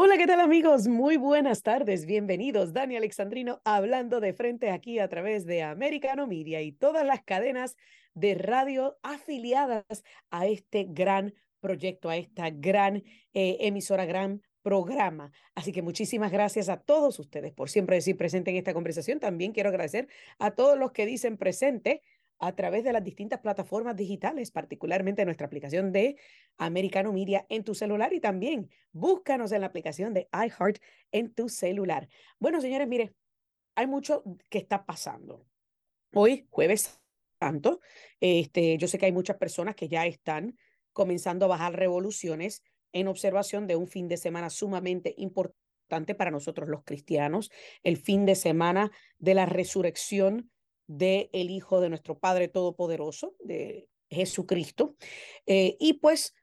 Hola, ¿qué tal amigos? Muy buenas tardes, bienvenidos. Dani Alexandrino hablando de frente aquí a través de Americano Media y todas las cadenas de radio afiliadas a este gran proyecto, a esta gran eh, emisora, gran programa. Así que muchísimas gracias a todos ustedes por siempre decir presente en esta conversación. También quiero agradecer a todos los que dicen presente a través de las distintas plataformas digitales, particularmente nuestra aplicación de Americano Media en tu celular y también búscanos en la aplicación de iHeart en tu celular. Bueno, señores, mire, hay mucho que está pasando. Hoy, jueves santo, este, yo sé que hay muchas personas que ya están comenzando a bajar revoluciones en observación de un fin de semana sumamente importante para nosotros los cristianos, el fin de semana de la resurrección del el Hijo de nuestro Padre Todopoderoso, de Jesucristo. Eh, y pues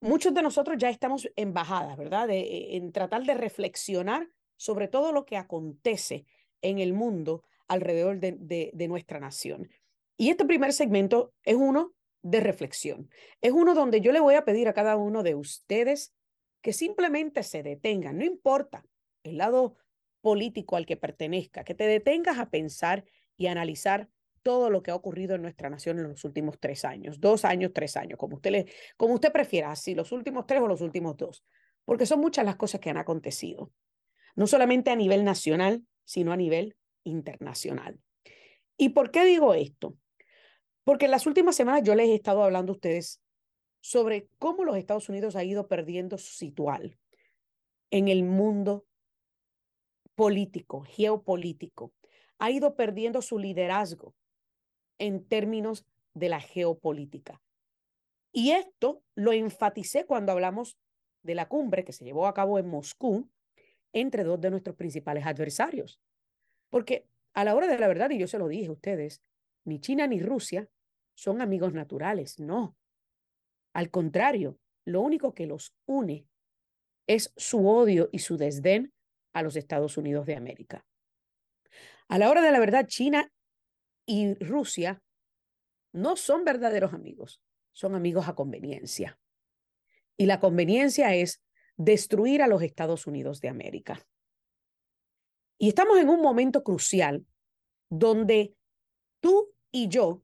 muchos de nosotros ya estamos en bajada, ¿verdad? De, en tratar de reflexionar sobre todo lo que acontece en el mundo alrededor de, de, de nuestra nación. Y este primer segmento es uno de reflexión. Es uno donde yo le voy a pedir a cada uno de ustedes que simplemente se detengan, no importa el lado político al que pertenezca, que te detengas a pensar y analizar todo lo que ha ocurrido en nuestra nación en los últimos tres años, dos años, tres años, como usted, como usted prefiera, si los últimos tres o los últimos dos, porque son muchas las cosas que han acontecido, no solamente a nivel nacional, sino a nivel internacional. ¿Y por qué digo esto? Porque en las últimas semanas yo les he estado hablando a ustedes sobre cómo los Estados Unidos ha ido perdiendo su situal en el mundo político, geopolítico ha ido perdiendo su liderazgo en términos de la geopolítica. Y esto lo enfaticé cuando hablamos de la cumbre que se llevó a cabo en Moscú entre dos de nuestros principales adversarios. Porque a la hora de la verdad, y yo se lo dije a ustedes, ni China ni Rusia son amigos naturales, no. Al contrario, lo único que los une es su odio y su desdén a los Estados Unidos de América. A la hora de la verdad, China y Rusia no son verdaderos amigos, son amigos a conveniencia. Y la conveniencia es destruir a los Estados Unidos de América. Y estamos en un momento crucial donde tú y yo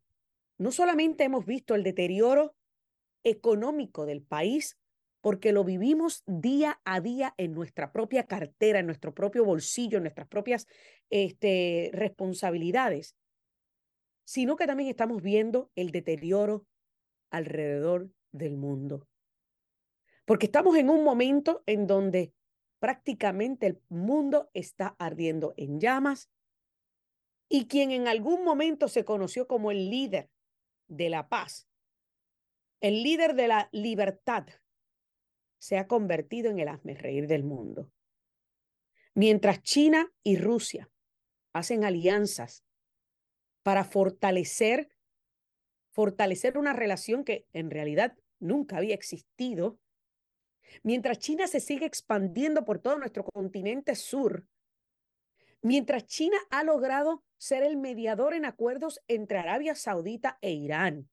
no solamente hemos visto el deterioro económico del país, porque lo vivimos día a día en nuestra propia cartera, en nuestro propio bolsillo, en nuestras propias este, responsabilidades, sino que también estamos viendo el deterioro alrededor del mundo. Porque estamos en un momento en donde prácticamente el mundo está ardiendo en llamas y quien en algún momento se conoció como el líder de la paz, el líder de la libertad, se ha convertido en el reír del mundo. Mientras China y Rusia hacen alianzas para fortalecer, fortalecer una relación que en realidad nunca había existido, mientras China se sigue expandiendo por todo nuestro continente sur, mientras China ha logrado ser el mediador en acuerdos entre Arabia Saudita e Irán,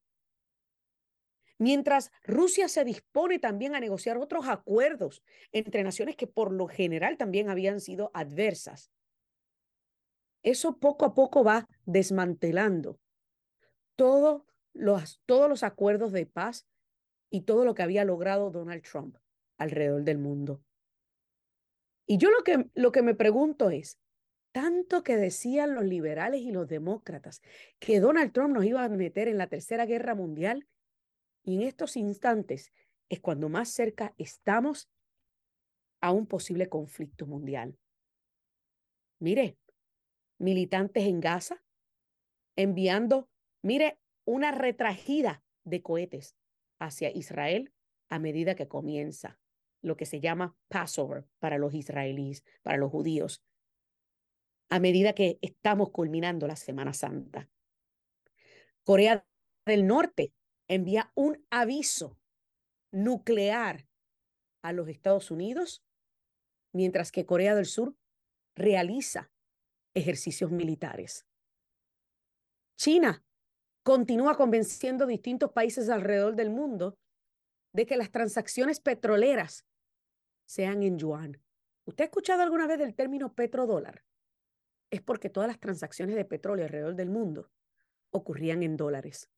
Mientras Rusia se dispone también a negociar otros acuerdos entre naciones que por lo general también habían sido adversas. Eso poco a poco va desmantelando todos los, todos los acuerdos de paz y todo lo que había logrado Donald Trump alrededor del mundo. Y yo lo que, lo que me pregunto es, tanto que decían los liberales y los demócratas que Donald Trump nos iba a meter en la Tercera Guerra Mundial, y en estos instantes es cuando más cerca estamos a un posible conflicto mundial. Mire, militantes en Gaza enviando, mire, una retragida de cohetes hacia Israel a medida que comienza lo que se llama Passover para los israelíes, para los judíos, a medida que estamos culminando la Semana Santa. Corea del Norte envía un aviso nuclear a los Estados Unidos, mientras que Corea del Sur realiza ejercicios militares. China continúa convenciendo a distintos países alrededor del mundo de que las transacciones petroleras sean en yuan. ¿Usted ha escuchado alguna vez del término petrodólar? Es porque todas las transacciones de petróleo alrededor del mundo ocurrían en dólares.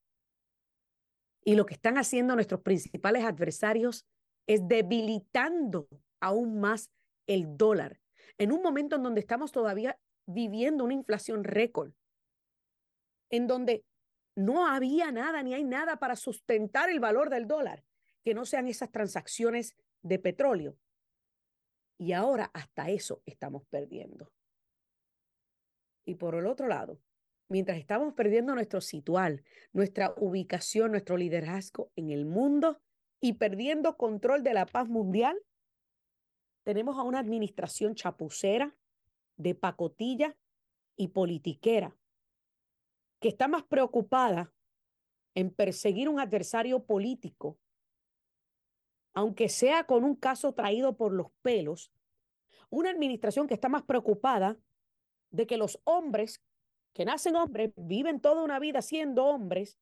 Y lo que están haciendo nuestros principales adversarios es debilitando aún más el dólar en un momento en donde estamos todavía viviendo una inflación récord, en donde no había nada ni hay nada para sustentar el valor del dólar, que no sean esas transacciones de petróleo. Y ahora hasta eso estamos perdiendo. Y por el otro lado, mientras estamos perdiendo nuestro situal, nuestra ubicación, nuestro liderazgo en el mundo y perdiendo control de la paz mundial, tenemos a una administración chapucera, de pacotilla y politiquera, que está más preocupada en perseguir un adversario político, aunque sea con un caso traído por los pelos, una administración que está más preocupada de que los hombres que nacen hombres viven toda una vida siendo hombres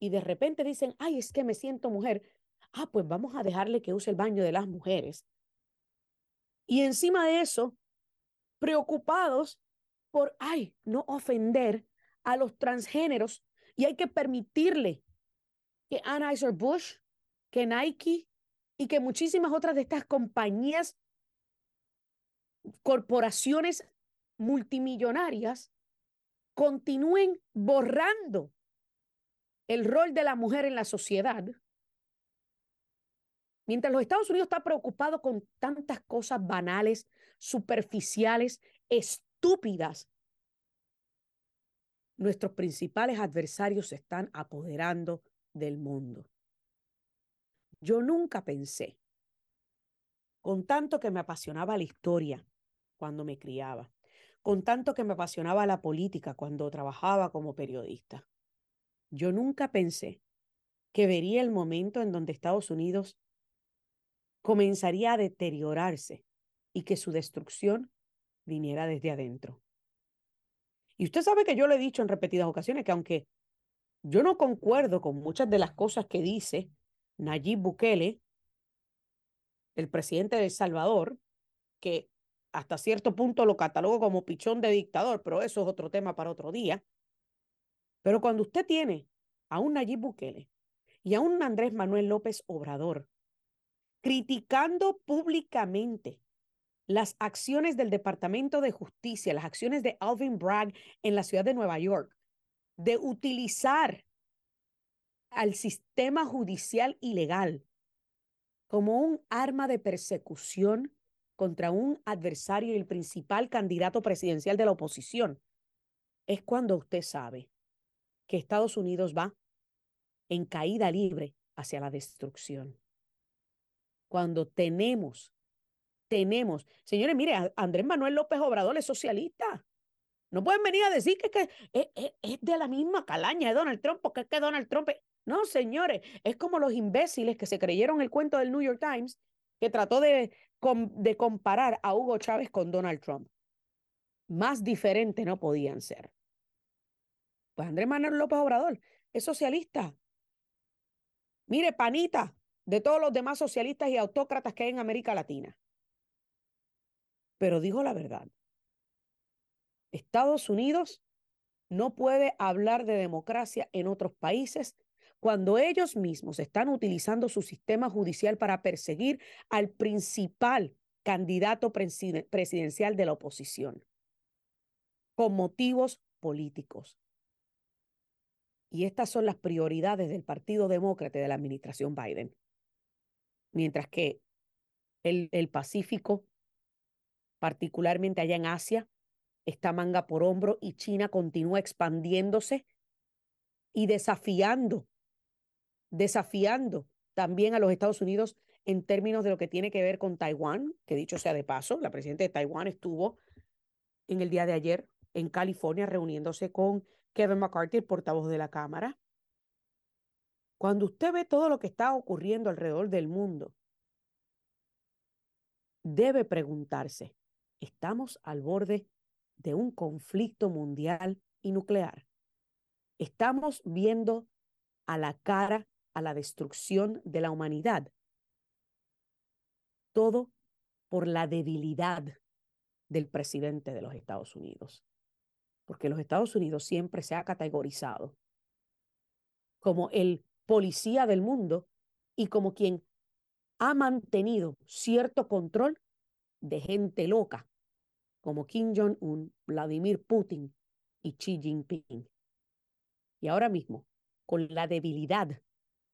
y de repente dicen, ay, es que me siento mujer. Ah, pues vamos a dejarle que use el baño de las mujeres. Y encima de eso, preocupados por, ay, no ofender a los transgéneros y hay que permitirle que Anheuser-Busch, que Nike y que muchísimas otras de estas compañías, corporaciones multimillonarias, continúen borrando el rol de la mujer en la sociedad, mientras los Estados Unidos está preocupado con tantas cosas banales, superficiales, estúpidas, nuestros principales adversarios se están apoderando del mundo. Yo nunca pensé, con tanto que me apasionaba la historia cuando me criaba, con tanto que me apasionaba la política cuando trabajaba como periodista. Yo nunca pensé que vería el momento en donde Estados Unidos comenzaría a deteriorarse y que su destrucción viniera desde adentro. Y usted sabe que yo le he dicho en repetidas ocasiones que aunque yo no concuerdo con muchas de las cosas que dice Nayib Bukele, el presidente de El Salvador, que hasta cierto punto lo catalogo como pichón de dictador, pero eso es otro tema para otro día. Pero cuando usted tiene a un Nayib Bukele y a un Andrés Manuel López Obrador criticando públicamente las acciones del Departamento de Justicia, las acciones de Alvin Bragg en la ciudad de Nueva York, de utilizar al sistema judicial ilegal como un arma de persecución contra un adversario y el principal candidato presidencial de la oposición, es cuando usted sabe que Estados Unidos va en caída libre hacia la destrucción. Cuando tenemos, tenemos, señores, mire, Andrés Manuel López Obrador es socialista. No pueden venir a decir que, que es, de la misma calaña de Donald Trump, porque es que Donald Trump... No, señores, es como los imbéciles que se creyeron el cuento del New York Times que trató de, de comparar a Hugo Chávez con Donald Trump. Más diferente no podían ser. Pues Andrés Manuel López Obrador es socialista. Mire, panita de todos los demás socialistas y autócratas que hay en América Latina. Pero dijo la verdad. Estados Unidos no puede hablar de democracia en otros países cuando ellos mismos están utilizando su sistema judicial para perseguir al principal candidato presidencial de la oposición, con motivos políticos. Y estas son las prioridades del Partido Demócrata de la administración Biden. Mientras que el, el Pacífico, particularmente allá en Asia, está manga por hombro y China continúa expandiéndose y desafiando desafiando también a los Estados Unidos en términos de lo que tiene que ver con Taiwán, que dicho sea de paso, la presidenta de Taiwán estuvo en el día de ayer en California reuniéndose con Kevin McCarthy, portavoz de la Cámara. Cuando usted ve todo lo que está ocurriendo alrededor del mundo, debe preguntarse, ¿estamos al borde de un conflicto mundial y nuclear? ¿Estamos viendo a la cara a la destrucción de la humanidad? Todo por la debilidad del presidente de los Estados Unidos. Porque los Estados Unidos siempre se ha categorizado como el policía del mundo y como quien ha mantenido cierto control de gente loca como Kim Jong-un, Vladimir Putin y Xi Jinping. Y ahora mismo, con la debilidad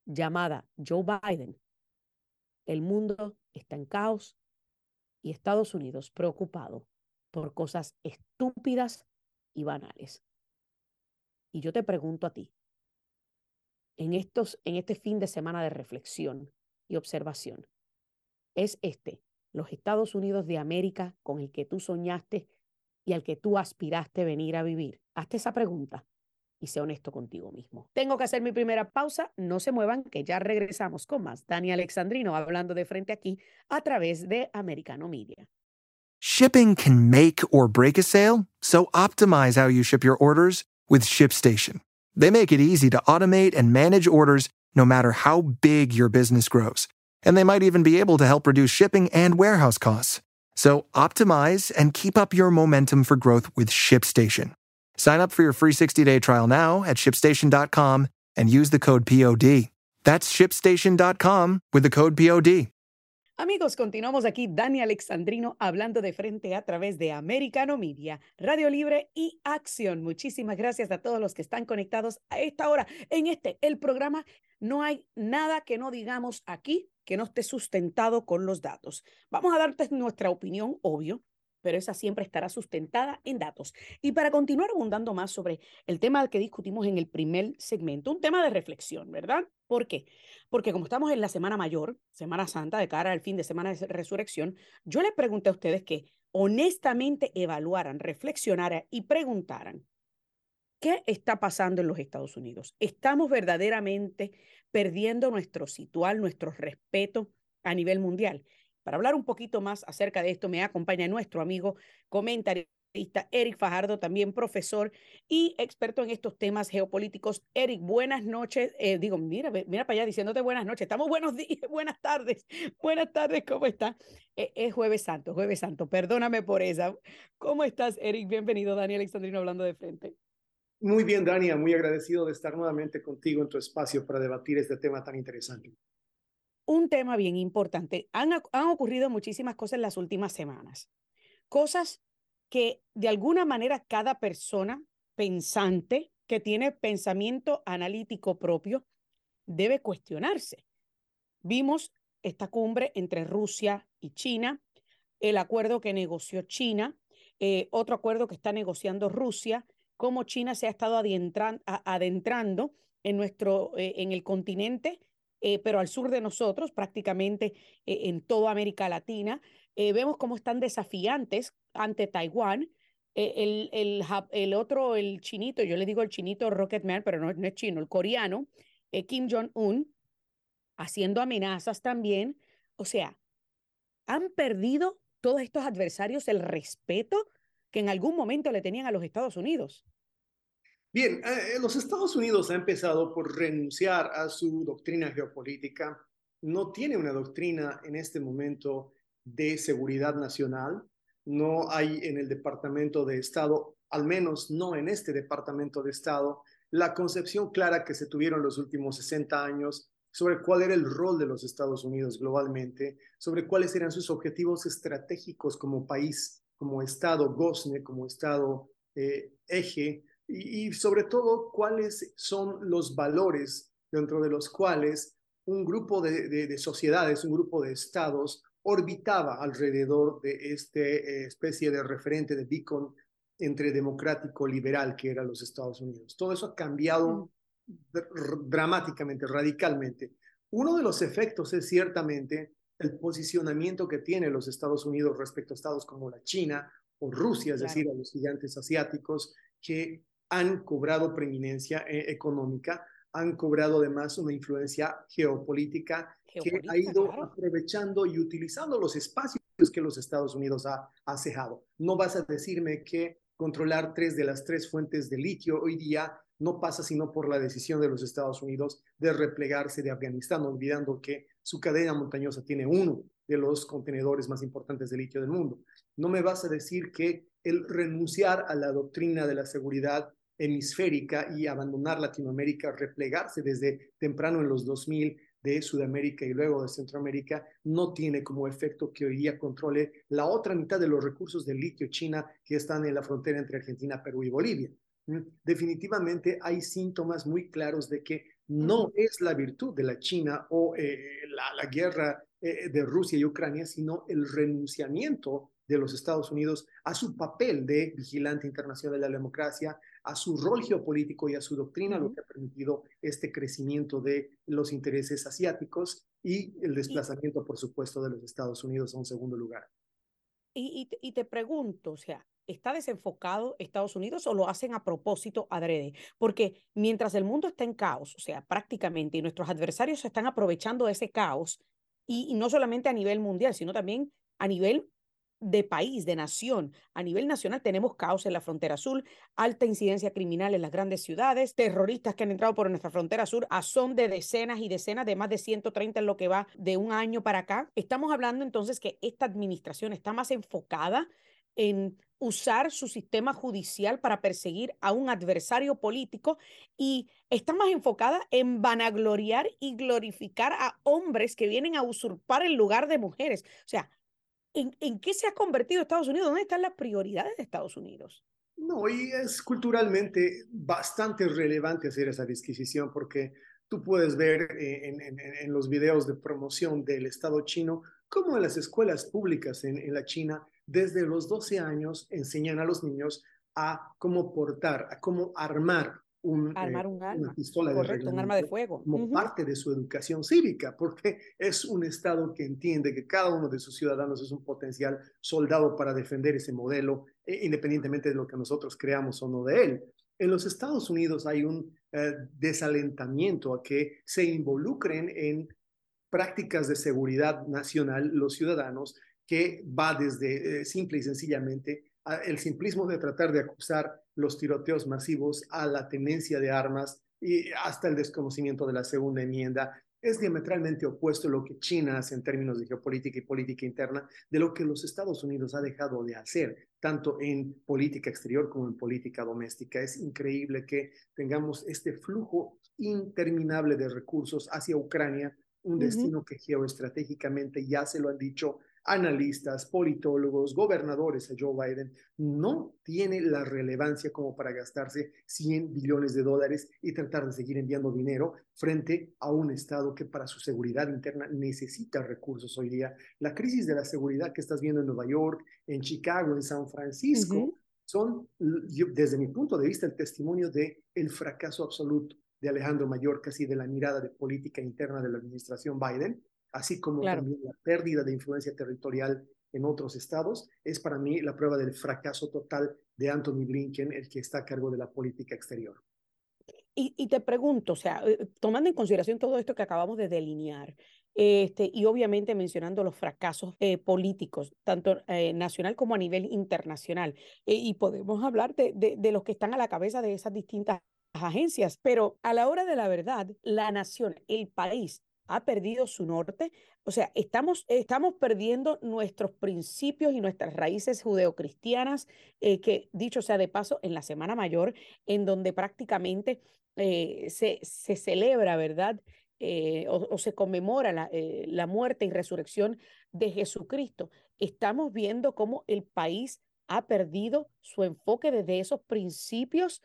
llamada Joe Biden, el mundo está en caos y Estados Unidos preocupado por cosas estúpidas y banales. Y yo te pregunto a ti, en, estos, en este fin de semana de reflexión y observación, ¿es este los Estados Unidos de América con el que tú soñaste y al que tú aspiraste venir a vivir? Hazte esa pregunta y sé honesto contigo mismo. Tengo que hacer mi primera pausa, no se muevan, que ya regresamos con más. Dani Alexandrino hablando de frente aquí a través de Americano Media. Shipping can make or break a sale, so optimize how you ship your orders with ShipStation. They make it easy to automate and manage orders no matter how big your business grows. And they might even be able to help reduce shipping and warehouse costs. So optimize and keep up your momentum for growth with ShipStation. Sign up for your free 60-day trial now at shipstation.com and use the code POD. That's shipstation.com with the code POD. Amigos, continuamos aquí Dani Alexandrino hablando de frente a través de Americano Media, Radio Libre y Acción. Muchísimas gracias a todos los que están conectados a esta hora en este el programa. No hay nada que no digamos aquí que no esté sustentado con los datos. Vamos a darte nuestra opinión, obvio, pero esa siempre estará sustentada en datos. Y para continuar abundando más sobre el tema que discutimos en el primer segmento, un tema de reflexión, ¿verdad? ¿Por qué? Porque como estamos en la Semana Mayor, Semana Santa, de cara al fin de semana de resurrección, yo les pregunté a ustedes que honestamente evaluaran, reflexionaran y preguntaran, ¿qué está pasando en los Estados Unidos? ¿Estamos verdaderamente perdiendo nuestro situal, nuestro respeto a nivel mundial? Para hablar un poquito más acerca de esto, me acompaña nuestro amigo comentarista Eric Fajardo, también profesor y experto en estos temas geopolíticos. Eric, buenas noches. Eh, digo, mira, mira para allá diciéndote buenas noches. Estamos buenos días, buenas tardes. Buenas tardes, ¿cómo está? Eh, es Jueves Santo, Jueves Santo. Perdóname por esa. ¿Cómo estás, Eric? Bienvenido, Daniel Alexandrino, hablando de frente. Muy bien, Dania, muy agradecido de estar nuevamente contigo en tu espacio para debatir este tema tan interesante un tema bien importante. Han, han ocurrido muchísimas cosas en las últimas semanas. Cosas que de alguna manera cada persona pensante que tiene pensamiento analítico propio debe cuestionarse. Vimos esta cumbre entre Rusia y China, el acuerdo que negoció China, eh, otro acuerdo que está negociando Rusia, cómo China se ha estado adentrando en, nuestro, eh, en el continente eh, pero al sur de nosotros, prácticamente eh, en toda América Latina. Eh, vemos cómo están desafiantes ante Taiwán. El, el, el, otro, el chinito, yo le digo el chinito Rocketman, pero no, no es chino, el coreano, Kim Jong-un, haciendo amenazas también. O sea, han perdido todos estos adversarios el respeto que en algún momento le tenían a los Estados Unidos. Bien, eh, los Estados Unidos ha empezado por renunciar a su doctrina geopolítica. No tiene una doctrina en este momento de seguridad nacional. No hay en el Departamento de Estado, al menos no en este Departamento de Estado, la concepción clara que se tuvieron los últimos 60 años sobre cuál era el rol de los Estados Unidos globalmente, sobre cuáles eran sus objetivos estratégicos como país, como Estado gozne, como Estado eh, eje y, sobre todo cuáles son los valores dentro de los cuales un grupo de, sociedades, un grupo de estados orbitaba alrededor de esta eh, especie de referente de beacon entre democrático liberal que era los Estados Unidos. Todo eso ha cambiado dramáticamente, radicalmente. Uno de los efectos es ciertamente el posicionamiento que tiene los Estados Unidos respecto a estados como la China o Rusia, es decir, a los gigantes asiáticos que han cobrado preeminencia eh, económica, han cobrado además una influencia geopolítica, que ha ido aprovechando y utilizando los espacios que los Estados Unidos ha, ha cejado. No vas a decirme que controlar tres de las tres fuentes de litio hoy día no pasa sino por la decisión de los Estados Unidos de replegarse de Afganistán, olvidando que su cadena montañosa tiene uno de los contenedores más importantes de litio del mundo. No me vas a decir que el renunciar a la doctrina de la seguridad hemisférica y abandonar Latinoamérica, replegarse desde temprano en los 2000 de Sudamérica y luego de Centroamérica, no tiene como efecto que hoy día controle la otra mitad de los recursos del litio China que están en la frontera entre Argentina, Perú y Bolivia. ¿Mm? Definitivamente hay síntomas muy claros de que no es la virtud de la China o eh, la, guerra eh, de Rusia y Ucrania, sino el renunciamiento de los Estados Unidos a su papel de vigilante internacional de la democracia, a su rol geopolítico y a su doctrina, lo que ha permitido este crecimiento de los intereses asiáticos y el desplazamiento, por supuesto, de los Estados Unidos a un segundo lugar. Y, y, te pregunto, o sea, ¿está desenfocado Estados Unidos o lo hacen a propósito adrede? Porque mientras el mundo está en caos, o sea, prácticamente, y nuestros adversarios se están aprovechando de ese caos, y no solamente a nivel mundial, sino también a nivel de país, de nación. A nivel nacional tenemos caos en la frontera sur, alta incidencia criminal en las grandes ciudades, terroristas que han entrado por nuestra frontera sur a son de decenas y decenas, de más de 130 en lo que va de un año para acá. Estamos hablando entonces que esta administración está más enfocada en usar su sistema judicial para perseguir a un adversario político y está más enfocada en vanagloriar y glorificar a hombres que vienen a usurpar el lugar de mujeres. O sea, ¿En, qué se ha convertido Estados Unidos? ¿Dónde están las prioridades de Estados Unidos? No, y es culturalmente bastante relevante hacer esa disquisición porque tú puedes ver eh, en, los videos de promoción del Estado chino cómo en las escuelas públicas en, en la China desde los 12 años enseñan a los niños a cómo portar, a cómo armar un, Armar eh, un una pistola de un arma de fuego. Como parte de su educación cívica, porque es un Estado que entiende que cada uno de sus ciudadanos es un potencial soldado para defender ese modelo, eh, independientemente de lo que nosotros creamos o no de él. En los Estados Unidos hay un eh, desalentamiento a que se involucren en prácticas de seguridad nacional los ciudadanos, que va desde simple y sencillamente el simplismo de tratar de acusar los tiroteos masivos a la tenencia de armas y hasta el desconocimiento de la segunda enmienda. Es diametralmente opuesto a lo que China hace en términos de geopolítica y política interna de lo que los Estados Unidos ha dejado de hacer, tanto en política exterior como en política doméstica. Es increíble que tengamos este flujo interminable de recursos hacia Ucrania, un destino que geoestratégicamente ya se lo han dicho analistas, politólogos, gobernadores a Joe Biden, no tiene la relevancia como para gastarse 100 billones de dólares y tratar de seguir enviando dinero frente a un Estado que para su seguridad interna necesita recursos hoy día. La crisis de la seguridad que estás viendo en Nueva York, en Chicago, en San Francisco, son, desde mi punto de vista, el testimonio de el fracaso absoluto de Alejandro Mayorkas y de la mirada de política interna de la administración Biden, así como también la pérdida de influencia territorial en otros estados, es para mí la prueba del fracaso total de Anthony Blinken, el que está a cargo de la política exterior. Y, te pregunto, o sea, eh, tomando en consideración todo esto que acabamos de delinear, este, y obviamente mencionando los fracasos eh, políticos, tanto eh, nacional como a nivel internacional, y podemos hablar de, de, de los que están a la cabeza de esas distintas agencias, pero a la hora de la verdad, la nación, el país, ha perdido su norte. O sea, estamos, estamos perdiendo nuestros principios y nuestras raíces judeocristianas, eh, que dicho sea de paso, en la Semana Mayor, en donde prácticamente eh, se, se celebra, ¿verdad? Eh, o, se conmemora la, la muerte y resurrección de Jesucristo. Estamos viendo cómo el país ha perdido su enfoque desde esos principios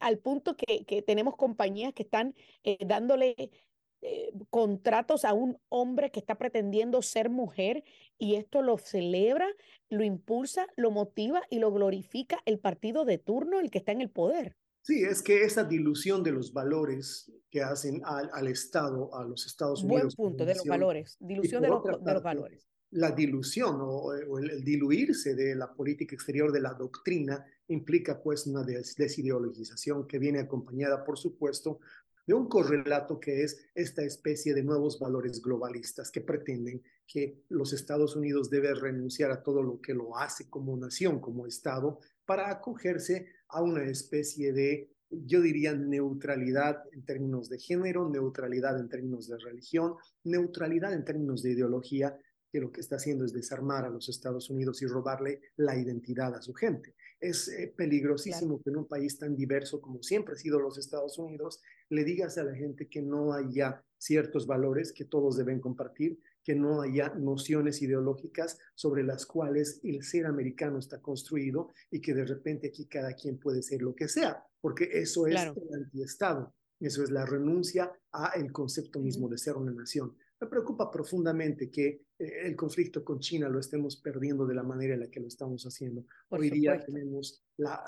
al punto que, que, tenemos compañías que están dándole eh, contratos a un hombre que está pretendiendo ser mujer y esto lo celebra, lo impulsa, lo motiva y lo glorifica el partido de turno, el que está en el poder. Sí, es que esa dilución de los valores que hacen al, al Estado, a los Estados Unidos. Buen punto, de los valores, dilución de los, de los valores la dilución o, el, diluirse de la política exterior de la doctrina implica pues una desideologización que viene acompañada, por supuesto, de un correlato que es esta especie de nuevos valores globalistas que pretenden que los Estados Unidos deben renunciar a todo lo que lo hace como nación, como Estado, para acogerse a una especie de, yo diría, neutralidad en términos de género, neutralidad en términos de religión, neutralidad en términos de ideología, que lo que está haciendo es desarmar a los Estados Unidos y robarle la identidad a su gente. Es eh, peligrosísimo que en un país tan diverso como siempre ha sido los Estados Unidos, le digas a la gente que no haya ciertos valores que todos deben compartir, que no haya nociones ideológicas sobre las cuales el ser americano está construido y que de repente aquí cada quien puede ser lo que sea, porque eso es el antiestado, eso es la renuncia a el concepto mismo de ser una nación. Me preocupa profundamente que eh, el conflicto con China lo estemos perdiendo de la manera en la que lo estamos haciendo. Hoy día tenemos la,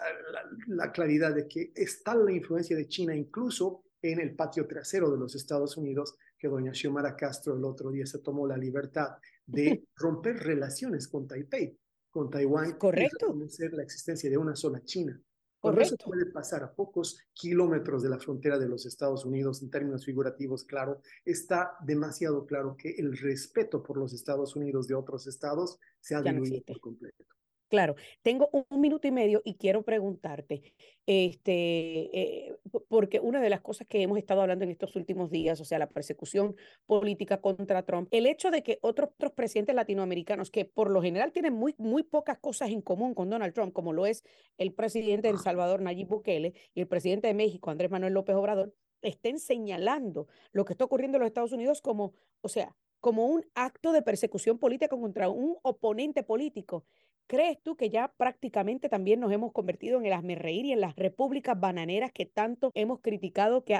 la, claridad de que está la influencia de China incluso en el patio trasero de los Estados Unidos, que doña Xiomara Castro el otro día se tomó la libertad de romper relaciones con Taipei, con Taiwán, Correcto. y reconocer la existencia de una sola China. Cuando eso puede pasar a pocos kilómetros de la frontera de los Estados Unidos, en términos figurativos, claro, está demasiado claro que el respeto por los Estados Unidos de otros estados se ha diluido por completo. Claro, tengo un minuto y medio y quiero preguntarte, este, eh, porque una de las cosas que hemos estado hablando en estos últimos días, o sea, la persecución política contra Trump, el hecho de que otros, otros presidentes latinoamericanos que por lo general tienen muy, muy pocas cosas en común con Donald Trump, como lo es el presidente de El Salvador, Nayib Bukele, y el presidente de México, Andrés Manuel López Obrador, estén señalando lo que está ocurriendo en los Estados Unidos como, o sea, como un acto de persecución política contra un oponente político. ¿Crees tú que ya prácticamente también nos hemos convertido en el asmerreír y en las repúblicas bananeras que tanto hemos criticado que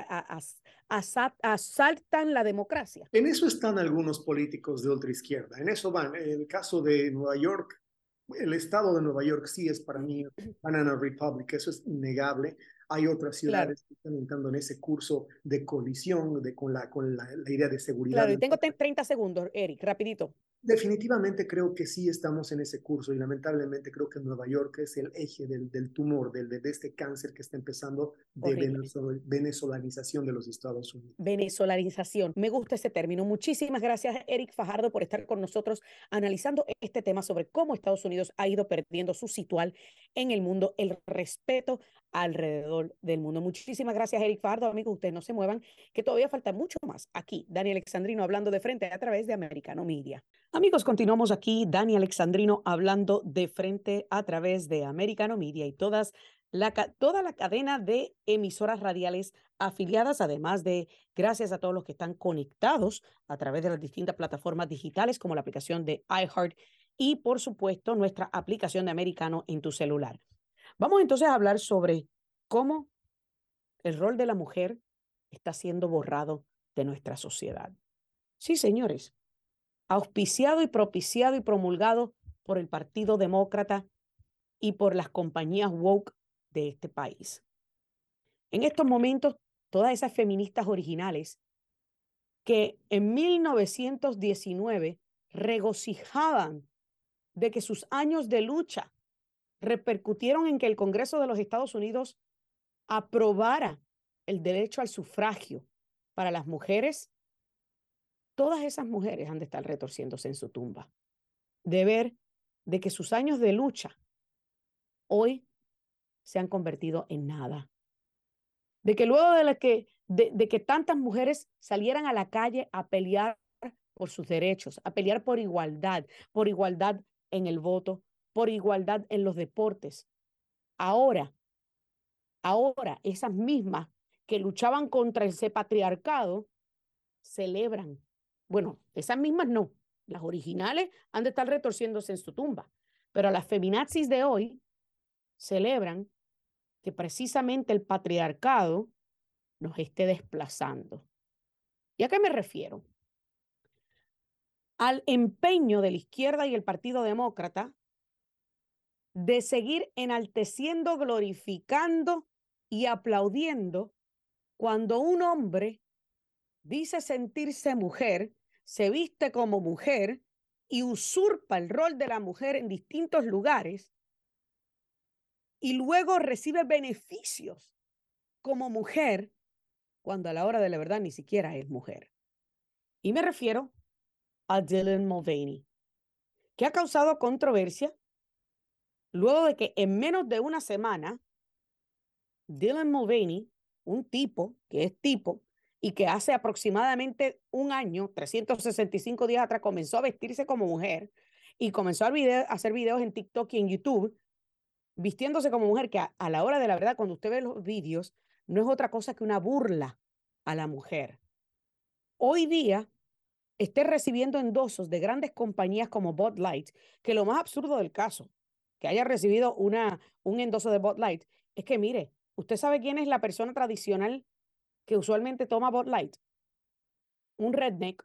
asaltan la democracia? En eso están algunos políticos de ultraizquierda, en eso van. En el caso de Nueva York, el estado de Nueva York sí es para mí Banana Republic, eso es innegable. Hay otras ciudades que están entrando en ese curso de colisión de, con, la, con la, la idea de seguridad. Claro, y tengo 30 segundos, Eric, rapidito. Definitivamente creo que sí estamos en ese curso y lamentablemente creo que Nueva York es el eje del, del tumor, del, de, este cáncer que está empezando de venezolanización de los Estados Unidos. Venezolanización, me gusta ese término. Muchísimas gracias Eric Fajardo por estar con nosotros analizando este tema sobre cómo Estados Unidos ha ido perdiendo su situal en el mundo, el respeto alrededor del mundo. Muchísimas gracias Eric Fajardo, amigos, ustedes no se muevan, que todavía falta mucho más aquí. Daniel Alexandrino hablando de frente a través de Americano Media. Amigos, continuamos aquí. Dani Alexandrino hablando de frente a través de Americano Media y todas la, toda la cadena de emisoras radiales afiliadas, además de gracias a todos los que están conectados a través de las distintas plataformas digitales como la aplicación de iHeart y, por supuesto, nuestra aplicación de Americano en tu celular. Vamos entonces a hablar sobre cómo el rol de la mujer está siendo borrado de nuestra sociedad. Sí, señores, auspiciado y propiciado y promulgado por el Partido Demócrata y por las compañías woke de este país. En estos momentos, todas esas feministas originales que en 1919 regocijaban de que sus años de lucha repercutieron en que el Congreso de los Estados Unidos aprobara el derecho al sufragio para las mujeres todas esas mujeres han de estar retorciéndose en su tumba, de ver de que sus años de lucha hoy se han convertido en nada. De que luego de, que, de, que tantas mujeres salieran a la calle a pelear por sus derechos, a pelear por igualdad, por igualdad en el voto, por igualdad en los deportes. Ahora, ahora esas mismas que luchaban contra ese patriarcado celebran bueno, esas mismas no. Las originales han de estar retorciéndose en su tumba. Pero las feminazis de hoy celebran que precisamente el patriarcado nos esté desplazando. ¿Y a qué me refiero? Al empeño de la izquierda y el Partido Demócrata de seguir enalteciendo, glorificando y aplaudiendo cuando un hombre dice sentirse mujer se viste como mujer y usurpa el rol de la mujer en distintos lugares y luego recibe beneficios como mujer cuando a la hora de la verdad ni siquiera es mujer. Y me refiero a Dylan Mulvaney, que ha causado controversia luego de que en menos de una semana Dylan Mulvaney, un tipo que es tipo y que hace aproximadamente un año, 365 días atrás, comenzó a vestirse como mujer y comenzó a, hacer videos en TikTok y en YouTube vistiéndose como mujer, que a, la hora de la verdad, cuando usted ve los vídeos, no es otra cosa que una burla a la mujer. Hoy día esté recibiendo endosos de grandes compañías como Bud Light, que lo más absurdo del caso, que haya recibido una, un endoso de Bud Light, es que mire, ¿usted sabe quién es la persona tradicional que usualmente toma Bud Light? Un redneck,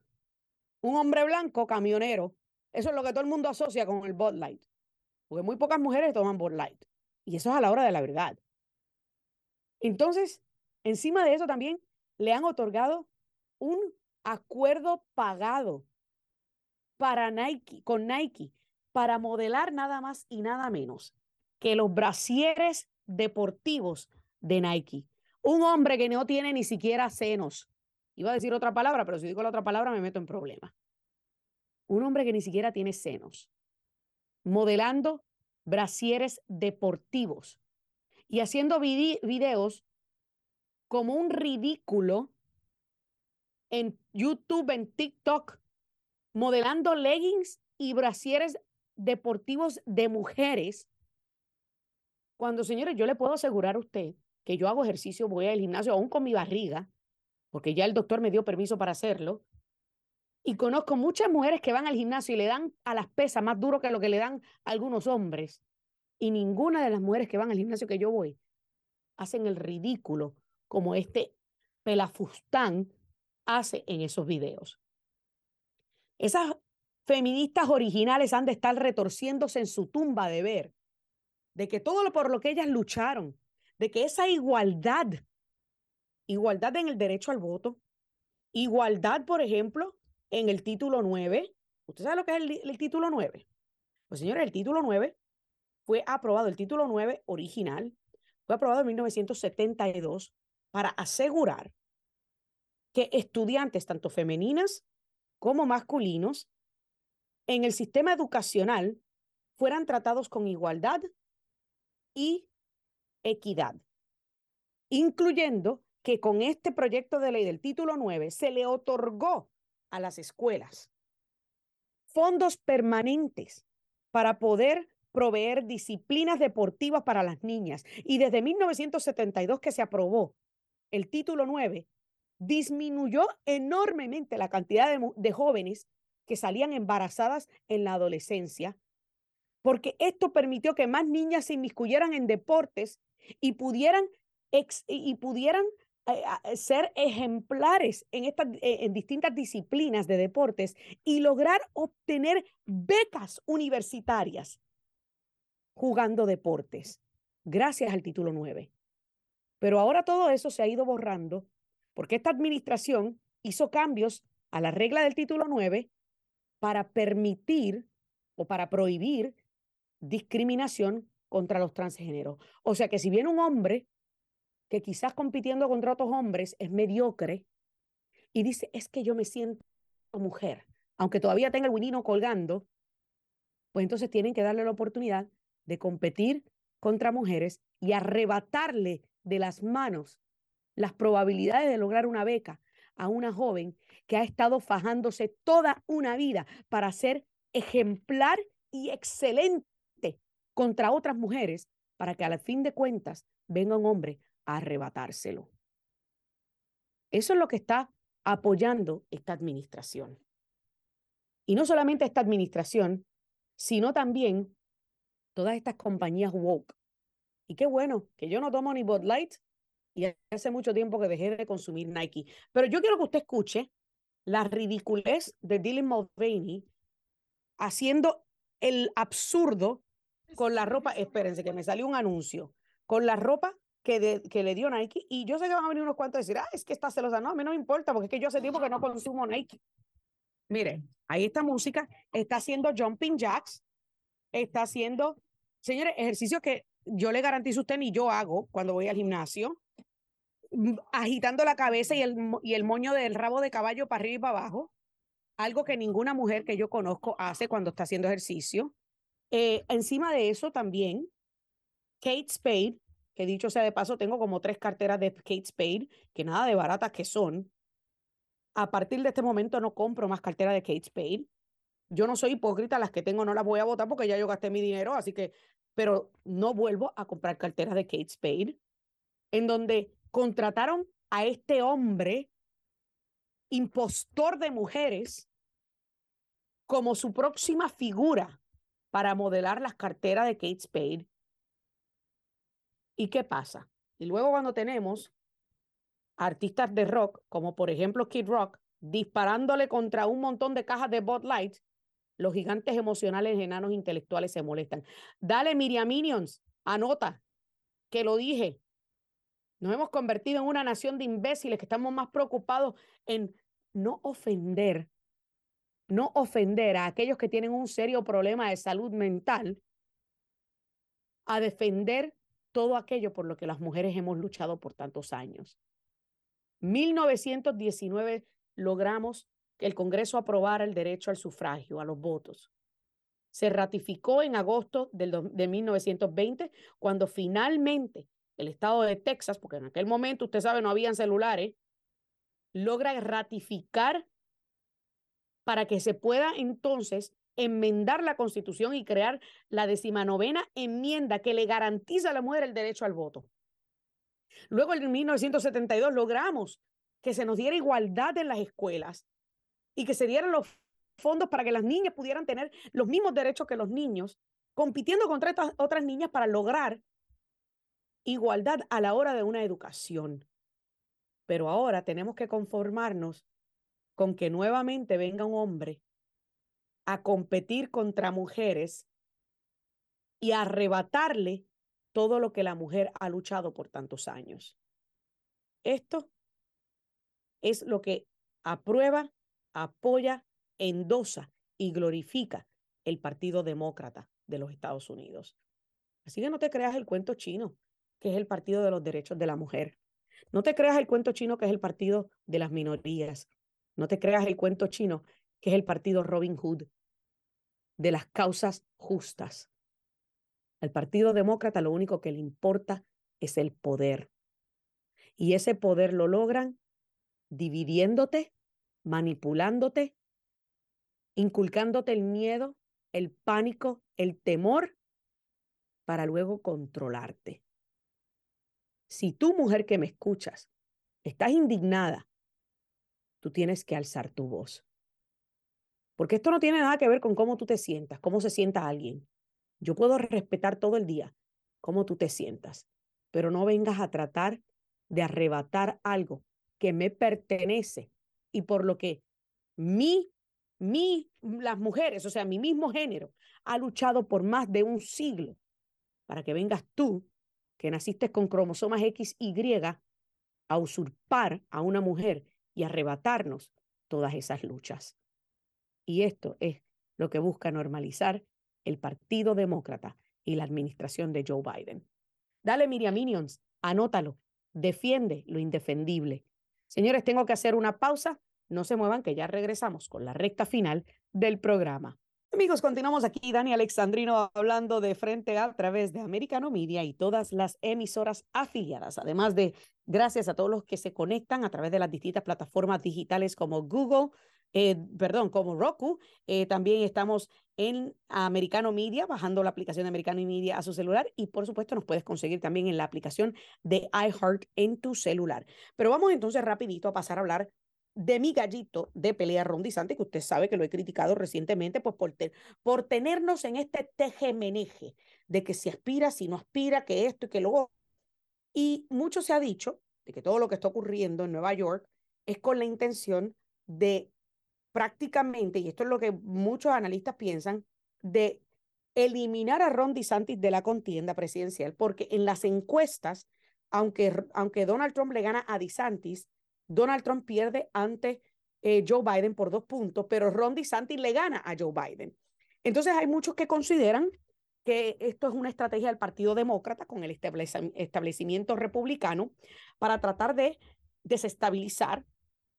un hombre blanco camionero. Eso es lo que todo el mundo asocia con el Bud Light porque muy pocas mujeres toman Bud Light. Y eso es a la hora de la verdad. Entonces, encima de eso también le han otorgado un acuerdo pagado para Nike, con Nike, para modelar nada más y nada menos que los brasieres deportivos de Nike. Un hombre que no tiene ni siquiera senos. Iba a decir otra palabra, pero si digo la otra palabra me meto en problemas. Un hombre que ni siquiera tiene senos modelando brasieres deportivos y haciendo videos como un ridículo en YouTube, en TikTok, modelando leggings y brasieres deportivos de mujeres. Cuando, señores, yo le puedo asegurar a usted que yo hago ejercicio, voy al gimnasio aún con mi barriga, porque ya el doctor me dio permiso para hacerlo, y conozco muchas mujeres que van al gimnasio y le dan a las pesas más duro que lo que le dan algunos hombres. Y ninguna de las mujeres que van al gimnasio que yo voy hacen el ridículo como este pelafustán hace en esos videos. Esas feministas originales han de estar retorciéndose en su tumba de ver de que todo lo por lo que ellas lucharon, de que esa igualdad, igualdad en el derecho al voto, igualdad, por ejemplo, en el título 9. ¿Usted sabe lo que es el, título 9? Pues señores, el título 9 fue aprobado, el título 9 original fue aprobado en 1972 para asegurar que estudiantes, tanto femeninas como masculinos, en el sistema educacional fueran tratados con igualdad y equidad, incluyendo que con este proyecto de ley del título 9 se le otorgó a las escuelas fondos permanentes para poder proveer disciplinas deportivas para las niñas. Y desde 1972 que se aprobó el título 9, disminuyó enormemente la cantidad de, de, jóvenes que salían embarazadas en la adolescencia, porque esto permitió que más niñas se inmiscuyeran en deportes y pudieran, y pudieran ser ejemplares en, estas, e, en distintas disciplinas de deportes y lograr obtener becas universitarias jugando deportes, gracias al título 9. Pero ahora todo eso se ha ido borrando porque esta administración hizo cambios a la regla del título 9 para permitir o para prohibir discriminación contra los transgéneros. O sea que si viene un hombre que quizás compitiendo contra otros hombres es mediocre y dice, es que yo me siento mujer, aunque todavía tenga el winino colgando, pues entonces tienen que darle la oportunidad de competir contra mujeres y arrebatarle de las manos las probabilidades de lograr una beca a una joven que ha estado fajándose toda una vida para ser ejemplar y excelente contra otras mujeres, para que al fin de cuentas venga un hombre arrebatárselo. Eso es lo que está apoyando esta administración. Y no solamente esta administración, sino también todas estas compañías woke. Y qué bueno que yo no tomo ni Bud Light y hace mucho tiempo que dejé de consumir Nike. Pero yo quiero que usted escuche la ridiculez de Dylan Mulvaney haciendo el absurdo con la ropa. Espérense que me salió un anuncio. Con la ropa que, le dio Nike. Y yo sé que van a venir unos cuantos a decir, ah, es que está celosa. No, a mí no me importa, porque es que yo hace tiempo que no consumo Nike. Mire, ahí esta música está haciendo jumping jacks, está haciendo, señores, ejercicios que yo le garantizo a usted ni yo hago cuando voy al gimnasio, mm, agitando la cabeza y el, y el moño del rabo de caballo para arriba y para abajo, algo que ninguna mujer que yo conozco hace cuando está haciendo ejercicio. Eh, encima de eso también, Kate Spade, que dicho sea de paso, tengo como tres carteras de Kate Spade, que nada de baratas que son. A partir de este momento no compro más carteras de Kate Spade. Yo no soy hipócrita, las que tengo no las voy a votar porque ya yo gasté mi dinero, así que, pero no vuelvo a comprar carteras de Kate Spade, en donde contrataron a este hombre impostor de mujeres como su próxima figura para modelar las carteras de Kate Spade. ¿Y qué pasa? Y luego cuando tenemos artistas de rock, como por ejemplo Kid Rock, disparándole contra un montón de cajas de Bud Light, los gigantes emocionales enanos intelectuales se molestan. Dale, Miriam Minions, anota que lo dije. Nos hemos convertido en una nación de imbéciles que estamos más preocupados en no ofender, no ofender a aquellos que tienen un serio problema de salud mental, a defender todo aquello por lo que las mujeres hemos luchado por tantos años. 1919 logramos que el Congreso aprobara el derecho al sufragio, a los votos. Se ratificó en agosto de 1920, cuando finalmente el estado de Texas, porque en aquel momento, usted sabe, no habían celulares, logra ratificar para que se pueda entonces enmendar la constitución y crear la decimanovena enmienda que le garantiza a la mujer el derecho al voto. Luego en 1972 logramos que se nos diera igualdad en las escuelas y que se dieran los fondos para que las niñas pudieran tener los mismos derechos que los niños, compitiendo contra estas otras niñas para lograr igualdad a la hora de una educación. Pero ahora tenemos que conformarnos con que nuevamente venga un hombre a competir contra mujeres y arrebatarle todo lo que la mujer ha luchado por tantos años. Esto es lo que aprueba, apoya, endosa y glorifica el Partido Demócrata de los Estados Unidos. Así que no te creas el cuento chino, que es el Partido de los Derechos de la Mujer. No te creas el cuento chino que es el partido de las minorías. No te creas el cuento chino que es el partido Robin Hood, de las causas justas. Al Partido Demócrata lo único que le importa es el poder. Y ese poder lo logran dividiéndote, manipulándote, inculcándote el miedo, el pánico, el temor, para luego controlarte. Si tú, mujer que me escuchas, estás indignada, tú tienes que alzar tu voz. Porque esto no tiene nada que ver con cómo tú te sientas, cómo se sienta alguien. Yo puedo respetar todo el día cómo tú te sientas, pero no vengas a tratar de arrebatar algo que me pertenece y por lo que mi, mi, las mujeres, o sea, mi mismo género, ha luchado por más de un siglo para que vengas tú que naciste con cromosomas X, Y, a usurpar a una mujer y arrebatarnos todas esas luchas. Y esto es lo que busca normalizar el Partido Demócrata y la administración de Joe Biden. Dale, Miriam Minions, anótalo, defiende lo indefendible. Señores, tengo que hacer una pausa. No se muevan, que ya regresamos con la recta final del programa. Amigos, continuamos aquí, Dani Alexandrino, hablando de frente a, través de Americano Media y todas las emisoras afiliadas. Además de, gracias a todos los que se conectan a través de las distintas plataformas digitales como Google, eh, perdón, como Roku. Eh, también estamos en Americano Media, bajando la aplicación de Americano Media a su celular y por supuesto nos puedes conseguir también en la aplicación de iHeart en tu celular. Pero vamos entonces rapidito a pasar a hablar de mi gallito de pelea rondizante, que usted sabe que lo he criticado recientemente, pues por, por tenernos en este tejemeneje de que si aspira, si no aspira, que esto y que luego. Y mucho se ha dicho de que todo lo que está ocurriendo en Nueva York es con la intención de prácticamente, y esto es lo que muchos analistas piensan, de eliminar a Ron DeSantis de la contienda presidencial, porque en las encuestas, aunque, aunque Donald Trump le gana a DeSantis, Donald Trump pierde ante eh, Joe Biden por dos puntos, pero Ron DeSantis le gana a Joe Biden. Entonces hay muchos que consideran que esto es una estrategia del Partido Demócrata con el establecimiento republicano para tratar de desestabilizar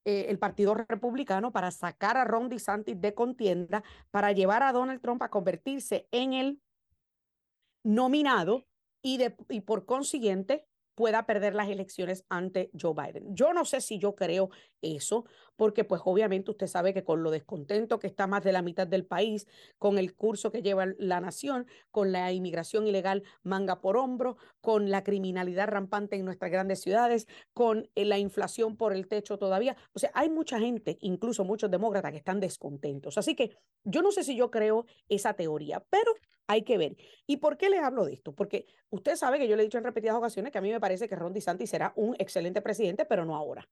eh, el Partido Republicano, para sacar a Ron DeSantis de contienda, para llevar a Donald Trump a convertirse en el nominado y, por consiguiente pueda perder las elecciones ante Joe Biden. Yo no sé si yo creo eso, porque pues obviamente usted sabe que con lo descontento que está más de la mitad del país, con el curso que lleva la nación, con la inmigración ilegal manga por hombro, con la criminalidad rampante en nuestras grandes ciudades, con eh, la inflación por el techo todavía, o sea, hay mucha gente, incluso muchos demócratas que están descontentos. Así que yo no sé si yo creo esa teoría, pero hay que ver. ¿Y por qué les hablo de esto? Porque usted sabe que yo le he dicho en repetidas ocasiones que a mí me parece que Ron DeSantis será un excelente presidente, pero no ahora,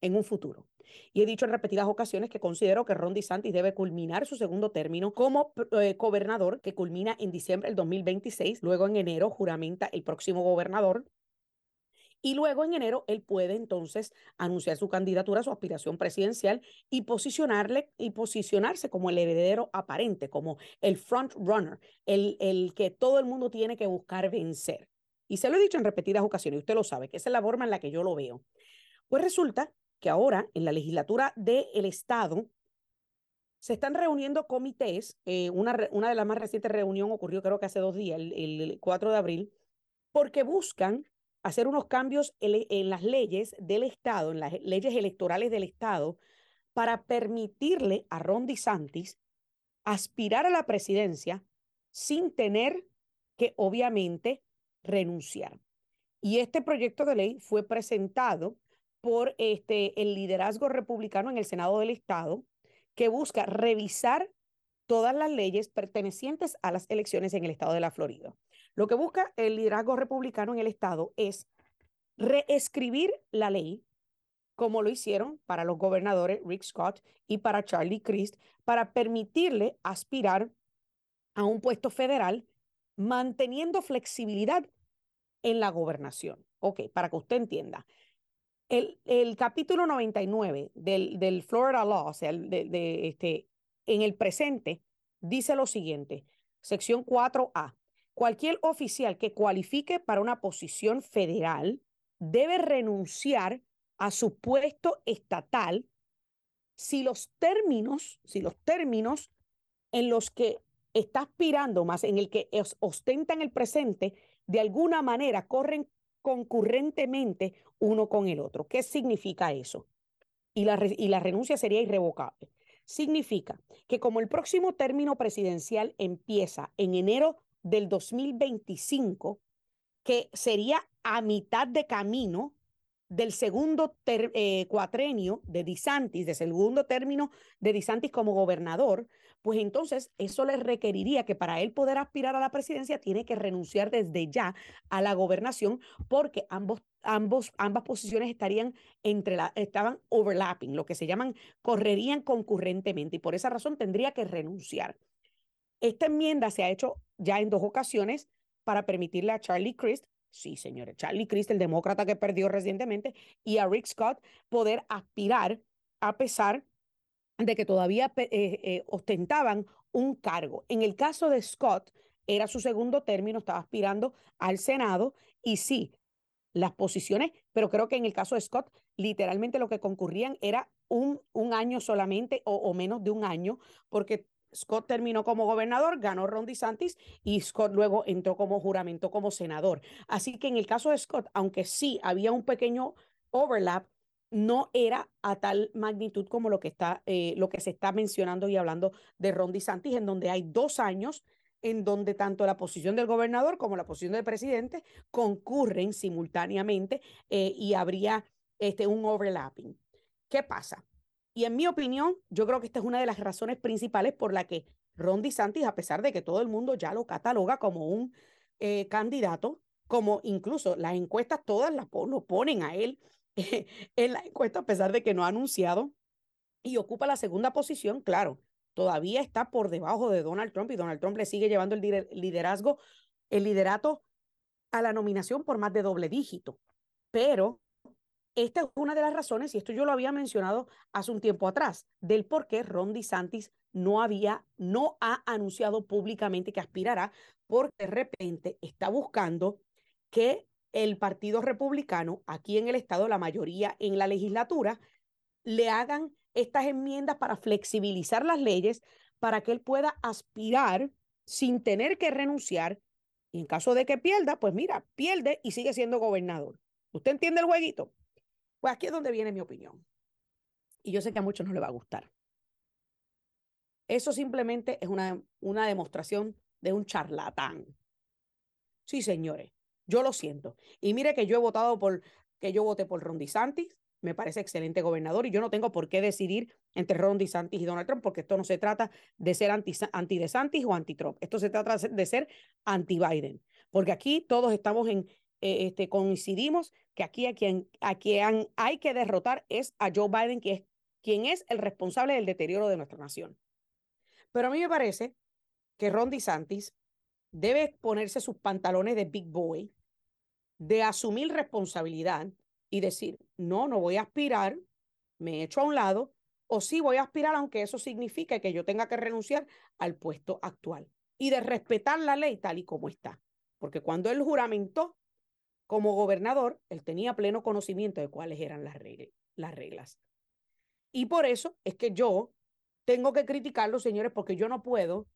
en un futuro. Y he dicho en repetidas ocasiones que considero que Ron DeSantis debe culminar su segundo término como eh, gobernador, que culmina en diciembre del 2026. Luego en enero juramenta el próximo gobernador y luego en enero él puede entonces anunciar su candidatura, su aspiración presidencial y posicionarle y posicionarse como el heredero aparente, como el front runner, el, el que todo el mundo tiene que buscar vencer. Y se lo he dicho en repetidas ocasiones, y usted lo sabe, que esa es la forma en la que yo lo veo. Pues resulta que ahora en la legislatura del Estado se están reuniendo comités. Eh, una, una de las más recientes reuniones ocurrió creo que hace dos días, el, el 4 de abril, porque buscan hacer unos cambios en las leyes del Estado, en las leyes electorales del Estado, para permitirle a Ron DeSantis aspirar a la presidencia sin tener que, obviamente, renunciar. Y este proyecto de ley fue presentado por este, el liderazgo republicano en el Senado del Estado, que busca revisar todas las leyes pertenecientes a las elecciones en el estado de la Florida. Lo que busca el liderazgo republicano en el Estado es reescribir la ley como lo hicieron para los gobernadores Rick Scott y para Charlie Crist, para permitirle aspirar a un puesto federal manteniendo flexibilidad en la gobernación. Ok, para que usted entienda. El, el capítulo 99 del, del Florida Law, o sea, de, de este, en el presente, dice lo siguiente, sección 4A. Cualquier oficial que cualifique para una posición federal debe renunciar a su puesto estatal si los términos, si los términos en los que está aspirando más, en el que ostenta en el presente, de alguna manera corren concurrentemente uno con el otro. ¿Qué significa eso? Y la, y la renuncia sería irrevocable. Significa que como el próximo término presidencial empieza en enero del 2025, que sería a mitad de camino del segundo eh, cuatrenio de DeSantis, del segundo término de DeSantis como gobernador, pues entonces eso le requeriría que para él poder aspirar a la presidencia tiene que renunciar desde ya a la gobernación porque ambos, ambos, ambas posiciones estarían entre la, estaban overlapping, lo que se llaman correrían concurrentemente y por esa razón tendría que renunciar. Esta enmienda se ha hecho ya en dos ocasiones para permitirle a Charlie Crist, sí señores, Charlie Crist, el demócrata que perdió recientemente, y a Rick Scott poder aspirar a pesar de que todavía eh, eh, ostentaban un cargo. En el caso de Scott, era su segundo término, estaba aspirando al Senado y sí, las posiciones, pero creo que en el caso de Scott, literalmente lo que concurrían era un, un año solamente o, o menos de un año, porque Scott terminó como gobernador, ganó Ron DeSantis y Scott luego entró como juramento como senador. Así que en el caso de Scott, aunque sí había un pequeño overlap, no era a tal magnitud como lo que, está, eh, lo que se está mencionando y hablando de Ron DeSantis, en donde hay dos años en donde tanto la posición del gobernador como la posición del presidente concurren simultáneamente eh, y habría este, un overlapping. ¿Qué pasa? Y en mi opinión, yo creo que esta es una de las razones principales por la que Ron DeSantis, a pesar de que todo el mundo ya lo cataloga como un eh, candidato, como incluso las encuestas todas lo ponen a él en la encuesta, a pesar de que no ha anunciado, y ocupa la segunda posición, claro, todavía está por debajo de Donald Trump y Donald Trump le sigue llevando el liderazgo, el liderato a la nominación por más de doble dígito. Pero esta es una de las razones, y esto yo lo había mencionado hace un tiempo atrás, del por qué Ron DeSantis no había, no ha anunciado públicamente que aspirará, porque de repente está buscando que el Partido Republicano, aquí en el Estado, la mayoría en la legislatura, le hagan estas enmiendas para flexibilizar las leyes para que él pueda aspirar sin tener que renunciar. Y en caso de que pierda, pues mira, pierde y sigue siendo gobernador. ¿Usted entiende el jueguito? Pues aquí es donde viene mi opinión. Y yo sé que a muchos no le va a gustar. Eso simplemente es una, una demostración de un charlatán. Sí, señores, yo lo siento. Y mire que yo he votado por, que yo voté por Ron DeSantis, me parece excelente gobernador y yo no tengo por qué decidir entre Ron DeSantis y Donald Trump porque esto no se trata de ser anti, anti DeSantis o anti Trump, esto se trata de ser anti Biden, porque aquí todos estamos en, eh, este, coincidimos que aquí a quien, a quien hay que derrotar es a Joe Biden, que es quien es el responsable del deterioro de nuestra nación. Pero a mí me parece que Ron DeSantis debe ponerse sus pantalones de big boy, de asumir responsabilidad y decir, no, no voy a aspirar, me echo a un lado, o sí voy a aspirar, aunque eso signifique que yo tenga que renunciar al puesto actual. Y de respetar la ley tal y como está. Porque cuando él juramentó como gobernador, él tenía pleno conocimiento de cuáles eran las, las reglas. Y por eso es que yo tengo que criticarlo, señores, porque yo no puedo,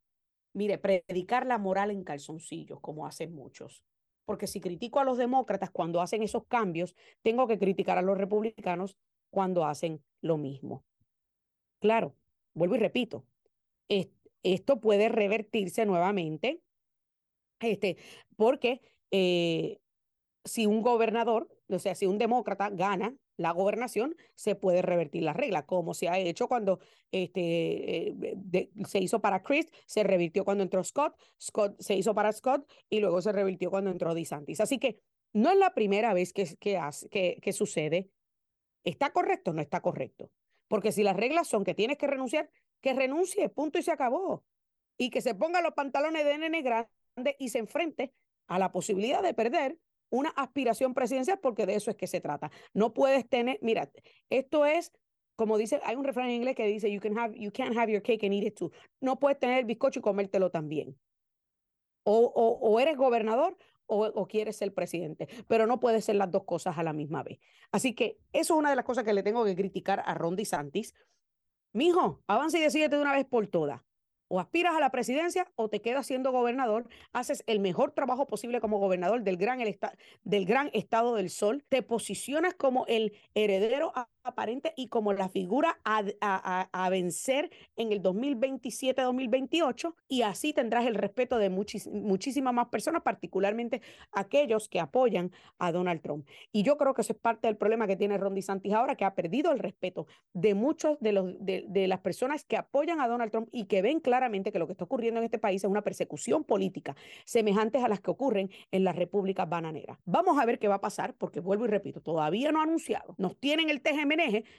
mire, predicar la moral en calzoncillos, como hacen muchos porque si critico a los demócratas cuando hacen esos cambios, tengo que criticar a los republicanos cuando hacen lo mismo. Claro, vuelvo y repito, esto puede revertirse nuevamente, este, porque eh, si un gobernador, o sea, si un demócrata gana la gobernación, se puede revertir la regla, como se ha hecho cuando este, eh, se hizo para Chris, se revirtió cuando entró Scott, Scott se hizo para Scott y luego se revirtió cuando entró DeSantis. Así que no es la primera vez que, que, que, que sucede. ¿Está correcto o no está correcto? Porque si las reglas son que tienes que renunciar, que renuncie, punto y se acabó. Y que se ponga los pantalones de nene grande y se enfrente a la posibilidad de perder una aspiración presidencial porque de eso es que se trata. No puedes tener, mira, esto es como dice, hay un refrán en inglés que dice, you, can have, you can't have your cake and eat it too. No puedes tener el bizcocho y comértelo también. O, o, o eres gobernador o, quieres ser presidente, pero no puedes ser las dos cosas a la misma vez. Así que eso es una de las cosas que le tengo que criticar a Ron DeSantis. Mijo, avanza y decídete de una vez por todas o aspiras a la presidencia o te quedas siendo gobernador, haces el mejor trabajo posible como gobernador del gran, estado del sol, te posicionas como el heredero aparente y como la figura a, vencer en el 2027-2028 y así tendrás el respeto de muchísimas más personas, particularmente aquellos que apoyan a Donald Trump. Y yo creo que eso es parte del problema que tiene Ron DeSantis ahora, que ha perdido el respeto de muchos de, de las personas que apoyan a Donald Trump y que ven claramente que lo que está ocurriendo en este país es una persecución política semejantes a las que ocurren en las repúblicas bananeras. Vamos a ver qué va a pasar, porque vuelvo y repito, todavía no ha anunciado. Nos tienen el TGM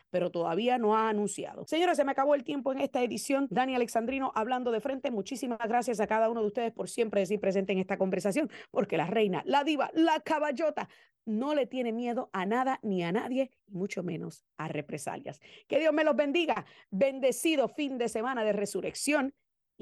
pero todavía no ha anunciado. Señores, se me acabó el tiempo en esta edición. Dani Alexandrino hablando de frente. Muchísimas gracias a cada uno de ustedes por siempre decir presente en esta conversación, porque la reina, la diva, la caballota no le tiene miedo a nada ni a nadie, mucho menos a represalias. Que Dios me los bendiga. Bendecido fin de semana de resurrección